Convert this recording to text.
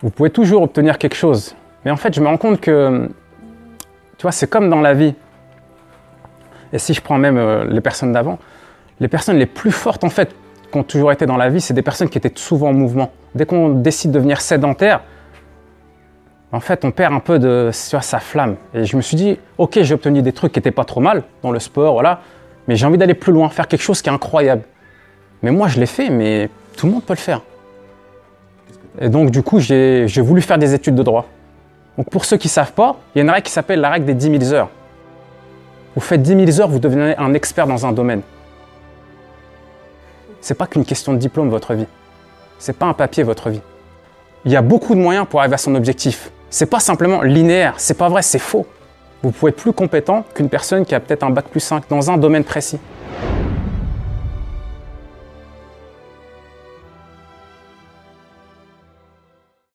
Vous pouvez toujours obtenir quelque chose. Mais en fait, je me rends compte que, tu vois, c'est comme dans la vie. Et si je prends même euh, les personnes d'avant, les personnes les plus fortes, en fait, qui ont toujours été dans la vie, c'est des personnes qui étaient souvent en mouvement. Dès qu'on décide de devenir sédentaire, en fait, on perd un peu de sa flamme. Et je me suis dit, ok, j'ai obtenu des trucs qui n'étaient pas trop mal dans le sport, voilà, mais j'ai envie d'aller plus loin, faire quelque chose qui est incroyable. Mais moi, je l'ai fait, mais tout le monde peut le faire. Et donc, du coup, j'ai voulu faire des études de droit. Donc, pour ceux qui ne savent pas, il y a une règle qui s'appelle la règle des 10 000 heures. Vous faites 10 000 heures, vous devenez un expert dans un domaine. C'est pas qu'une question de diplôme, votre vie. C'est pas un papier, votre vie. Il y a beaucoup de moyens pour arriver à son objectif. C'est pas simplement linéaire, c'est pas vrai, c'est faux. Vous pouvez être plus compétent qu'une personne qui a peut-être un bac plus 5 dans un domaine précis.